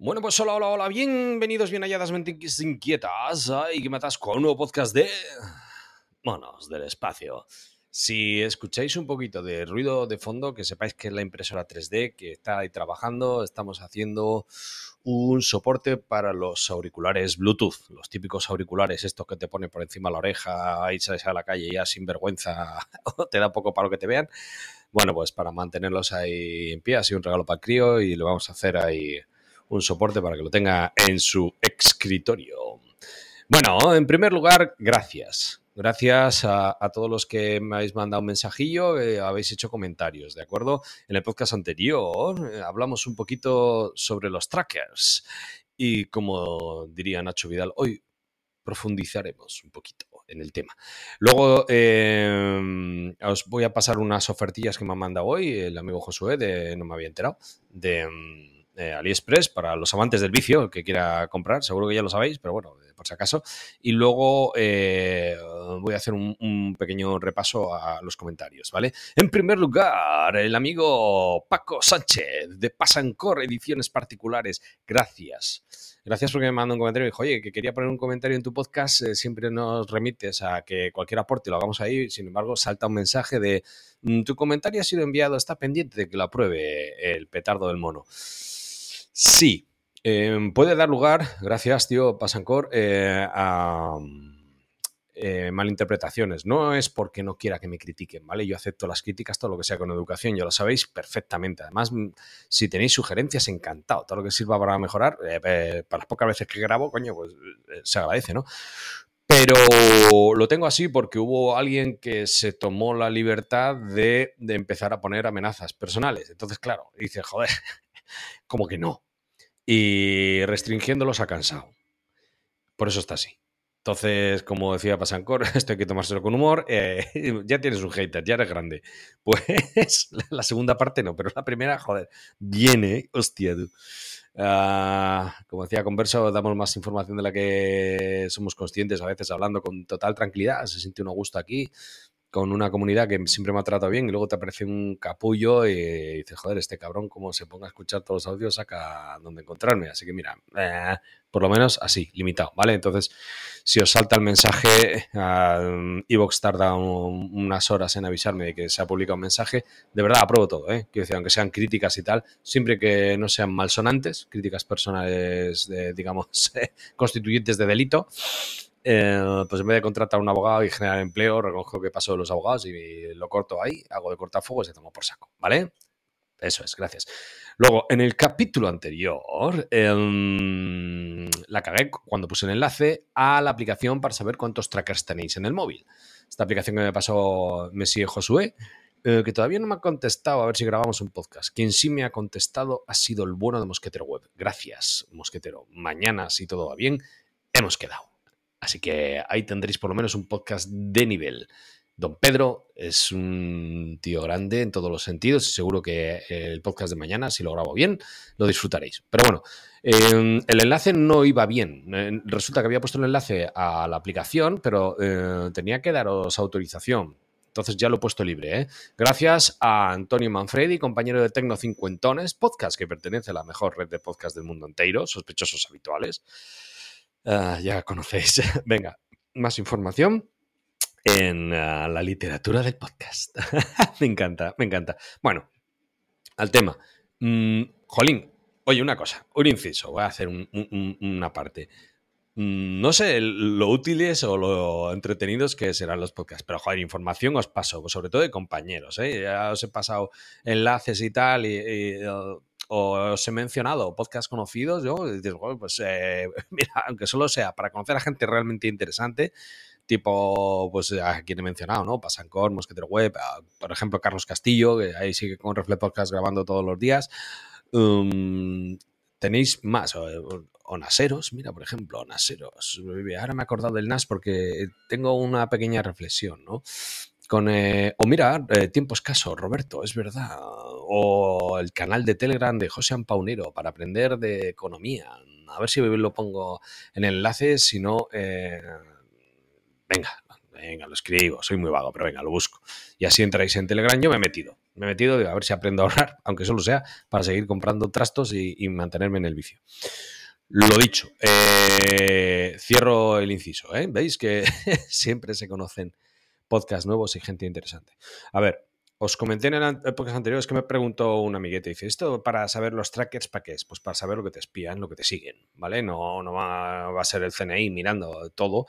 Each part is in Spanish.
Bueno, pues hola, hola, hola, bienvenidos, bien halladas, mentes inquietas. Ay, que matas con un nuevo podcast de... Monos del espacio. Si escucháis un poquito de ruido de fondo, que sepáis que es la impresora 3D que está ahí trabajando. Estamos haciendo un soporte para los auriculares Bluetooth, los típicos auriculares, estos que te ponen por encima de la oreja y sales a la calle ya sin vergüenza, te da poco para lo que te vean. Bueno, pues para mantenerlos ahí en pie, así un regalo para el crío y lo vamos a hacer ahí un soporte para que lo tenga en su escritorio. Bueno, en primer lugar, gracias. Gracias a, todos los que me habéis mandado un mensajillo, eh, habéis hecho comentarios, ¿de acuerdo? En el podcast anterior eh, hablamos un poquito sobre los trackers y como diría Nacho Vidal, hoy profundizaremos un poquito en el tema. Luego em, os voy a pasar unas ofertillas que me ha mandado hoy el amigo Josué, de, no me había enterado, de AliExpress para los amantes del vicio, que quiera comprar, seguro que ya lo sabéis, pero bueno, por si acaso. Y luego eh, voy a hacer un, pequeño repaso a los comentarios, ¿vale? En primer lugar, el amigo Paco Sánchez de Pasancor Ediciones Particulares. Gracias. Gracias porque me mandó un comentario y dijo, oye, que quería poner un comentario en tu podcast, eh, siempre nos remites a que cualquier aporte lo hagamos ahí, sin embargo, salta un mensaje de, mm, tu comentario ha sido enviado, está pendiente de que lo apruebe el petardo del mono. Sí, em, puede dar lugar, gracias, tío Pasancor, eh, a eh, malinterpretaciones. No es porque no quiera que me critiquen, ¿vale? Yo acepto las críticas, todo lo que sea con educación, ya lo sabéis perfectamente. Además, si tenéis sugerencias, encantado. Todo lo que sirva para mejorar, eh, para las pocas veces que grabo, coño, pues se agradece, ¿no? Pero lo tengo así porque hubo alguien que se tomó la libertad de, de empezar a poner amenazas personales. Entonces, claro, dice, joder, como que no y restringiéndolos ha cansado. Por eso está así. Entonces, como decía Pasancor, esto hay que tomárselo con humor. Eh, ya tienes un hater, ya eres grande. Pues la segunda parte no, pero la primera, joder, viene, hostia, tú. Ah, como decía Converso, damos más información de la que somos conscientes, a veces hablando con total tranquilidad. Se siente uno gusto aquí con una comunidad que siempre me ha tratado bien y luego te aparece un capullo y dices, joder, este cabrón, como se ponga a escuchar todos los audios, saca dónde encontrarme. Así que mira, eh, por lo menos así, limitado, ¿vale? Entonces, si os salta el mensaje, uh, Evox tarda unas horas en avisarme de que se ha publicado un mensaje, de verdad apruebo todo, ¿eh? Quiero decir, aunque sean críticas y tal, siempre que no sean malsonantes, críticas personales, de, digamos, constituyentes de delito, eh, pues en vez de contratar a un abogado y generar empleo, reconozco que paso de los abogados y lo corto ahí, hago de cortafuegos y tomo por saco, ¿vale? Eso es, gracias. Luego, en el capítulo anterior, em, la cagué cuando puse el enlace a la aplicación para saber cuántos trackers tenéis en el móvil. Esta aplicación que me pasó Messi Josué, eh, que todavía no me ha contestado, a ver si grabamos un podcast. Quien sí me ha contestado ha sido el bueno de Mosquetero Web. Gracias, Mosquetero. Mañana, si todo va bien, hemos quedado. Así que ahí tendréis por lo menos un podcast de nivel. Don Pedro es un tío grande en todos los sentidos y seguro que el podcast de mañana, si lo grabo bien, lo disfrutaréis. Pero bueno, em, el enlace no iba bien. Eh, resulta que había puesto el enlace a la aplicación, pero eh, tenía que daros autorización. Entonces ya lo he puesto libre. ¿eh? Gracias a Antonio Manfredi, compañero de Tecno Cincuentones, podcast que pertenece a la mejor red de podcast del mundo entero, sospechosos habituales. Ah, ya conocéis. Venga, más información en ah, la literatura del podcast. me encanta, me encanta. Bueno, al tema. Mm, jolín, oye, una cosa, un inciso, voy a hacer una parte. Mm, no sé lo útiles o lo entretenidos que serán los podcasts, pero joder, información os paso, sobre todo de compañeros. ¿eh? Ya os he pasado enlaces y tal, y o os he mencionado podcasts conocidos, yo, pues eh, mira, aunque solo sea para conocer a gente realmente interesante, tipo, pues a quien he mencionado, ¿no? Pasancor, Mosquetero Web, por ejemplo, Carlos Castillo, que ahí sigue con Reflex Podcast grabando todos los días. Um, tenéis más. O, o Naseros, mira, por ejemplo, Naseros. Ahora me he acordado del NAS porque tengo una pequeña reflexión, ¿no? Con, eh, o mira, eh, tiempo escaso, Roberto, es verdad. O el canal de Telegram de José Paunero para aprender de economía. A ver si lo pongo en enlace, si no, eh, venga, venga, lo escribo, soy muy vago, pero venga, lo busco. Y así entráis en Telegram, yo me he metido. Me he metido, digo, a ver si aprendo a ahorrar, aunque solo sea para seguir comprando trastos y, y mantenerme en el vicio. Lo dicho, cierro el inciso. ¿Veis que siempre se conocen podcasts nuevos y gente interesante? A ver, os comenté en épocas anteriores que me preguntó un amiguete, dice, ¿esto para saber los trackers para qué es? Pues para saber lo que te espían, lo que te siguen, ¿vale? No, no va, a ser el CNI mirando todo,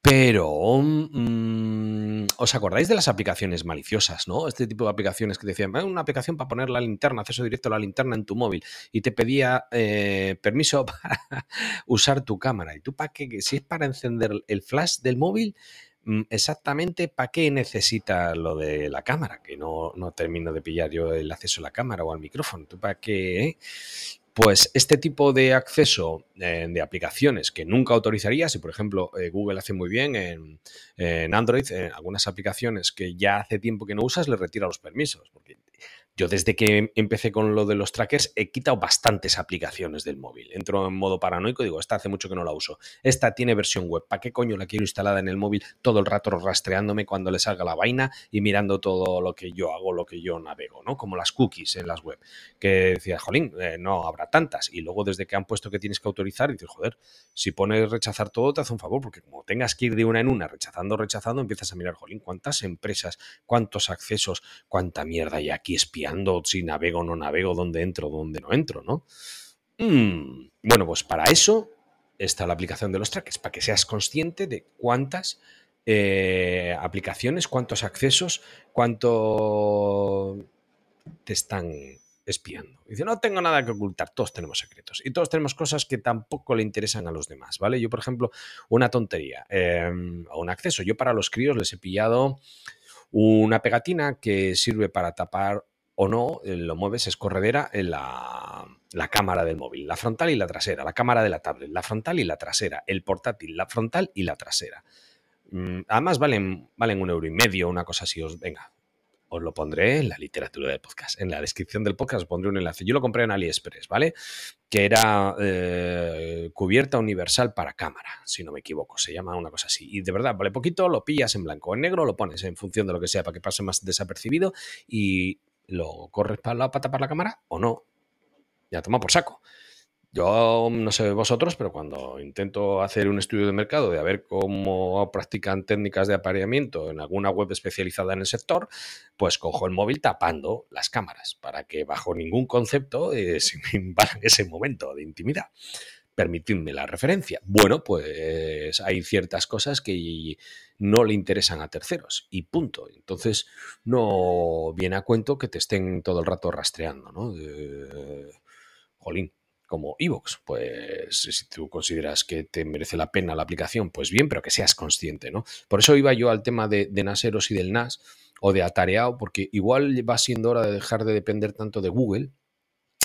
pero, mm, ¿os acordáis de las aplicaciones maliciosas, no? Este tipo de aplicaciones que decían, una aplicación para poner la linterna, acceso directo a la linterna en tu móvil y te pedía eh, permiso para usar tu cámara. ¿Y tú para qué? Si es para encender el flash del móvil, exactamente para qué necesita lo de la cámara, que no, no, termino de pillar yo el acceso a la cámara o al micrófono. ¿Tú para qué? Eh? Pues este tipo de acceso eh, de aplicaciones que nunca autorizaría, si por ejemplo eh, Google hace muy bien en, en, Android, en algunas aplicaciones que ya hace tiempo que no usas, le retira los permisos, porque yo desde que empecé con lo de los trackers he quitado bastantes aplicaciones del móvil. Entro en modo paranoico y digo, esta hace mucho que no la uso. Esta tiene versión web. ¿Para qué coño la quiero instalada en el móvil todo el rato rastreándome cuando le salga la vaina y mirando todo lo que yo hago, lo que yo navego, ¿no? Como las cookies en las web. Que decía, jolín, eh, no habrá tantas. Y luego desde que han puesto que tienes que autorizar, dices, joder, si pones rechazar todo te hace un favor, porque como tengas que ir de una en una, rechazando, rechazando, empiezas a mirar, jolín, cuántas empresas, cuántos accesos, cuánta mierda hay aquí si navego o no navego, dónde entro, dónde no entro, ¿no? Mm, bueno, pues para eso está la aplicación de los trackers, para que seas consciente de cuántas eh, aplicaciones, cuántos accesos, cuánto te están espiando. Dice, no tengo nada que ocultar, todos tenemos secretos y todos tenemos cosas que tampoco le interesan a los demás, ¿vale? Yo, por ejemplo, una tontería eh, o un acceso. Yo para los críos les he pillado una pegatina que sirve para tapar o no, eh, lo mueves, es corredera en la, la, cámara del móvil, la frontal y la trasera, la cámara de la tablet, la frontal y la trasera, el portátil, la frontal y la trasera. Mm, además valen, valen un euro y medio, una cosa así. Os, venga, os lo pondré en la literatura del podcast. En la descripción del podcast os pondré un enlace. Yo lo compré en AliExpress, ¿vale? Que era eh, cubierta universal para cámara, si no me equivoco. Se llama una cosa así. Y de verdad, vale poquito, lo pillas en blanco o en negro, lo pones en función de lo que sea para que pase más desapercibido y ¿Lo corres para la pata para la cámara o no? Ya toma por saco. Yo no sé vosotros, pero cuando intento hacer un estudio de mercado de a ver cómo practican técnicas de apareamiento en alguna web especializada en el sector, pues cojo el móvil tapando las cámaras para que bajo ningún concepto eh, se me ese momento de intimidad permitidme la referencia. Bueno, pues hay ciertas cosas que no le interesan a terceros y punto. Entonces no viene a cuento que te estén todo el rato rastreando, ¿no? jolín, como Evox, pues si tú consideras que te merece la pena la aplicación, pues bien, pero que seas consciente, ¿no? Por eso iba yo al tema de, de Naseros y del NAS o de Atareado, porque igual va siendo hora de dejar de depender tanto de Google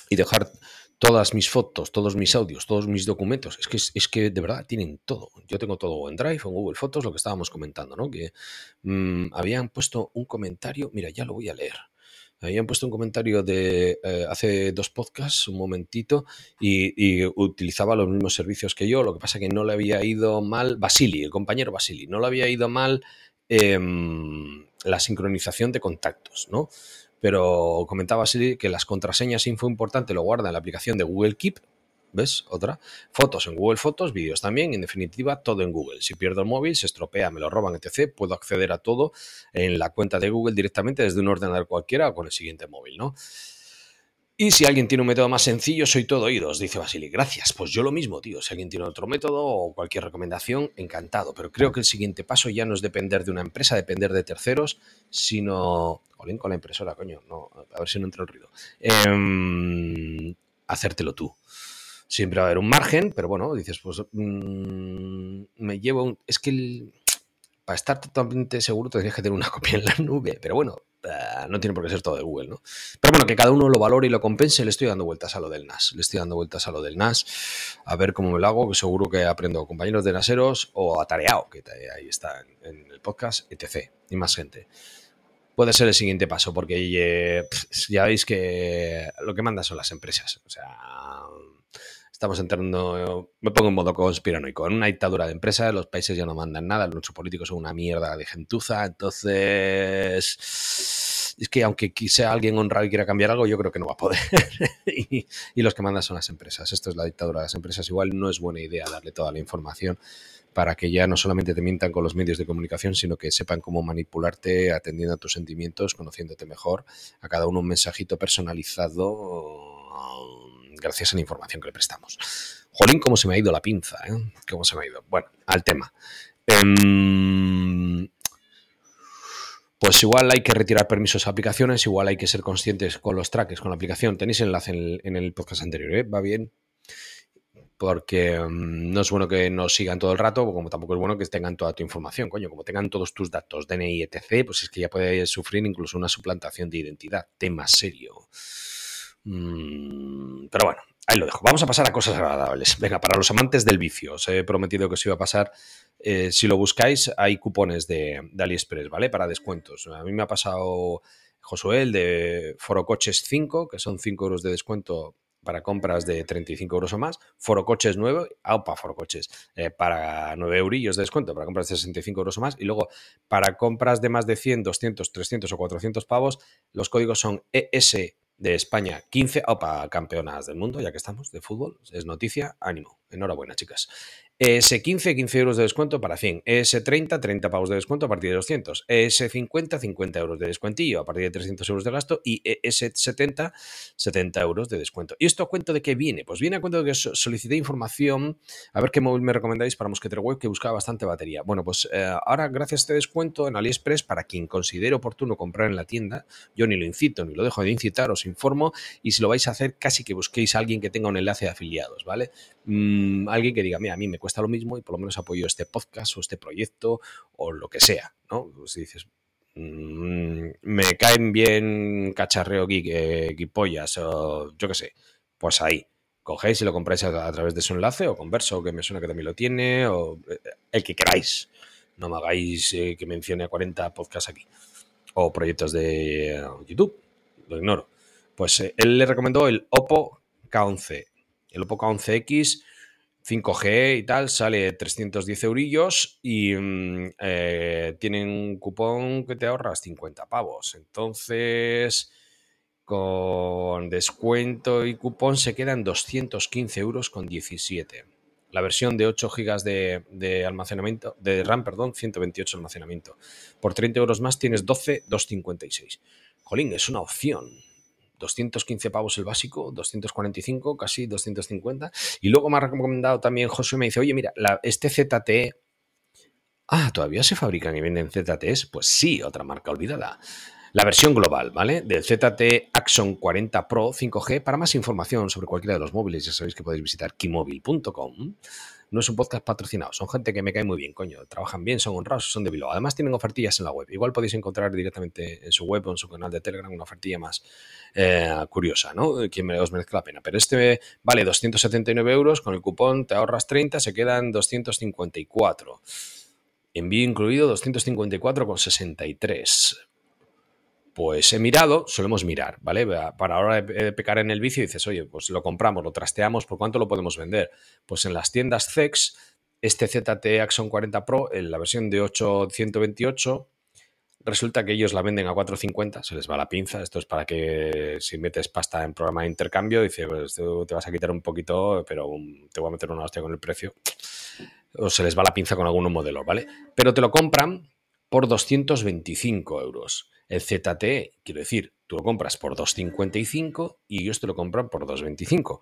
y dejar todas mis fotos, todos mis audios, todos mis documentos. Es que, es que de verdad tienen todo. Yo tengo todo en Drive, en Google Fotos, lo que estábamos comentando, ¿no? Que mmm, habían puesto un comentario, mira, ya lo voy a leer. Habían puesto un comentario de eh, hace dos podcasts, un momentito, y, utilizaba los mismos servicios que yo. Lo que pasa que no le había ido mal, Basili, el compañero Basili, no le había ido mal eh, la sincronización de contactos, ¿no? Pero comentaba así que las contraseñas info importante lo guarda en la aplicación de Google Keep. ¿Ves? Otra. Fotos en Google Fotos, vídeos también, en definitiva, todo en Google. Si pierdo el móvil, se estropea, me lo roban, etc., puedo acceder a todo en la cuenta de Google directamente desde un ordenador cualquiera o con el siguiente móvil, ¿no? Y si alguien tiene un método más sencillo, soy todo oídos, dice Basili. Gracias, pues yo lo mismo, tío. Si alguien tiene otro método o cualquier recomendación, encantado. Pero creo que el siguiente paso ya no es depender de una empresa, depender de terceros, sino. Jolín, con la impresora, coño. No, a ver si no entra el ruido. Eh, hacértelo tú. Siempre va a haber un margen, pero bueno, dices, pues mmm, me llevo un. Es que el, para estar totalmente seguro tendrías que tener una copia en la nube. Pero bueno, eh, no tiene por qué ser todo de Google, ¿no? Pero bueno, que cada uno lo valore y lo compense, le estoy dando vueltas a lo del NAS. Le estoy dando vueltas a lo del NAS, a ver cómo me lo hago, que seguro que aprendo compañeros de naseros o atareado, que ahí está en, el podcast, etc. Y más gente. Puede ser el siguiente paso, porque eh, ya veis que lo que mandan son las empresas. O sea, estamos entrando, me pongo en modo conspiranoico, en una dictadura de empresas, los países ya no mandan nada, los políticos son una mierda de gentuza, entonces es que aunque sea alguien honrado y quiera cambiar algo, yo creo que no va a poder. y, los que mandan son las empresas. Esto es la dictadura de las empresas. Igual no es buena idea darle toda la información para que ya no solamente te mientan con los medios de comunicación, sino que sepan cómo manipularte atendiendo a tus sentimientos, conociéndote mejor, a cada uno un mensajito personalizado gracias a la información que le prestamos. Jolín, cómo se me ha ido la pinza, ¿eh? ¿Cómo se me ha ido? Bueno, al tema. Em, pues igual hay que retirar permisos a aplicaciones, igual hay que ser conscientes con los trackers, con la aplicación. Tenéis el enlace en el, podcast anterior, ¿eh? Va bien. Porque em, no es bueno que nos sigan todo el rato, como tampoco es bueno que tengan toda tu información, coño. Como tengan todos tus datos, DNI, etc., pues es que ya puede sufrir incluso una suplantación de identidad. Tema serio. Mm, pero bueno, ahí lo dejo. Vamos a pasar a cosas agradables. Venga, para los amantes del vicio, os he prometido que os iba a pasar. Eh, si lo buscáis, hay cupones de, AliExpress, ¿vale? Para descuentos. A mí me ha pasado Josué, el de Foro Coches 5, que son 5 euros de descuento para compras de 35 euros o más. Foro Coches 9, aupa, Foro Coches, eh, para 9 eurillos de descuento, para compras de 65 euros o más. Y luego, para compras de más de 100, 200, 300 o 400 pavos, los códigos son ES de España 15, opa, campeonas del mundo, ya que estamos, de fútbol, es noticia, ánimo, enhorabuena chicas. ES15, 15 euros de descuento para 100. ES30, 30 pavos de descuento a partir de 200. ES50, 50 euros de descuentillo a partir de 300 euros de gasto. Y ES70, 70 euros de descuento. ¿Y esto a cuento de qué viene? Pues viene a cuento de que solicité información, a ver qué móvil me recomendáis para Mosquetero Web, que buscaba bastante batería. Bueno, pues eh, ahora gracias a este descuento en AliExpress, para quien considere oportuno comprar en la tienda, yo ni lo incito, ni lo dejo de incitar, os informo. Y si lo vais a hacer, casi que busquéis a alguien que tenga un enlace de afiliados, ¿vale? Mm, alguien que diga, mira, a mí me cuesta lo mismo y por lo menos apoyo este podcast o este proyecto o lo que sea, ¿no? Si dices, mm, me caen bien cacharreo geek, eh, pollas o yo qué sé, pues ahí, cogéis y lo compráis a, través de su enlace o converso, que me suena que también lo tiene, o eh, el que queráis. No me hagáis eh, que mencione a 40 podcasts aquí o proyectos de YouTube, lo ignoro. Pues él le recomendó el Oppo K11 el Oppo K11X 5G y tal sale 310 eurillos y mm, eh, tienen un cupón que te ahorras 50 pavos. Entonces, con descuento y cupón se quedan 215 euros con 17. La versión de 8 GB de, almacenamiento, de RAM, perdón, 128 almacenamiento. Por 30 euros más tienes 12, 256. Jolín, es una opción. 215 pavos el básico, 245, casi 250. Y luego me ha recomendado también José, me dice, oye, mira, este ZTE... Ah, ¿todavía se fabrican y venden ZTEs? Pues sí, otra marca olvidada. La versión global, ¿vale? Del ZTE Axon 40 Pro 5G. Para más información sobre cualquiera de los móviles, ya sabéis que podéis visitar kimóvil.com no es un podcast patrocinado, son gente que me cae muy bien, coño, trabajan bien, son honrados, son de Bilbao. Además tienen ofertillas en la web. Igual podéis encontrar directamente en su web o en su canal de Telegram una ofertilla más eh, curiosa, ¿no? Quien os merezca la pena. Pero este vale 279 euros, con el cupón te ahorras 30, se quedan 254. Envío incluido 254,63 pues he mirado, solemos mirar, ¿vale? Para ahora de pecar en el vicio dices, oye, pues lo compramos, lo trasteamos, ¿por cuánto lo podemos vender? Pues en las tiendas CEX, este ZT Axon 40 Pro, en la versión de 828, resulta que ellos la venden a 450, se les va la pinza, esto es para que si metes pasta en programa de intercambio, dice, pues te vas a quitar un poquito, pero te voy a meter una hostia con el precio, o se les va la pinza con algunos modelos, ¿vale? Pero te lo compran por 225 euros. El ZTE, quiero decir, tú lo compras por 2,55 y ellos te lo compran por 2,25.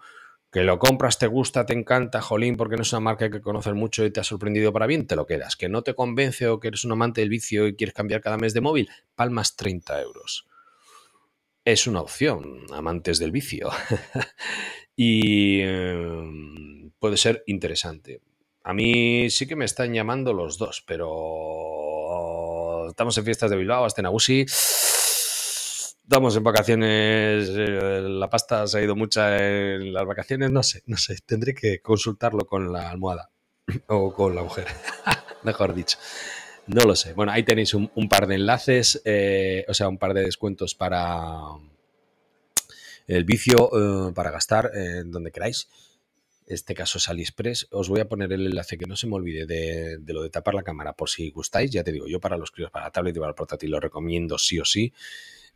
Que lo compras, te gusta, te encanta, jolín, porque no es una marca que conoces mucho y te ha sorprendido para bien, te lo quedas. Que no te convence o que eres un amante del vicio y quieres cambiar cada mes de móvil, palmas 30 euros. Es una opción, amantes del vicio. y em, puede ser interesante. A mí sí que me están llamando los dos, pero estamos en fiestas de Bilbao, hasta en Estamos en vacaciones, eh, la pasta se ha ido mucha en las vacaciones, no sé, no sé, tendré que consultarlo con la almohada o con la mujer, mejor dicho. No lo sé. Bueno, ahí tenéis un, un par de enlaces, eh, o sea, un par de descuentos para el vicio, eh, para gastar eh, donde queráis. Este caso es AliExpress. Os voy a poner el enlace que no se me olvide de, lo de tapar la cámara por si gustáis. Ya te digo, yo para los críos, para la tablet y para el portátil lo recomiendo sí o sí.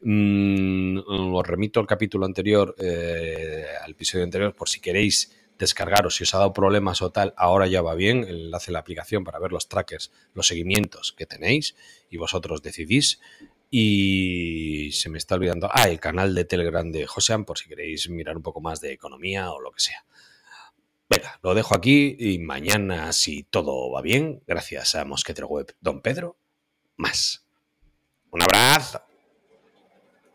Mm, os remito al capítulo anterior, eh, al episodio anterior, por si queréis descargaros, si os ha dado problemas o tal, ahora ya va bien, el enlace de la aplicación para ver los trackers, los seguimientos que tenéis y vosotros decidís. Y se me está olvidando, ah, el canal de Telegram de Josean, por si queréis mirar un poco más de economía o lo que sea. Venga, lo dejo aquí y mañana, si todo va bien, gracias a Mosquetero Web Don Pedro, más. Un abrazo.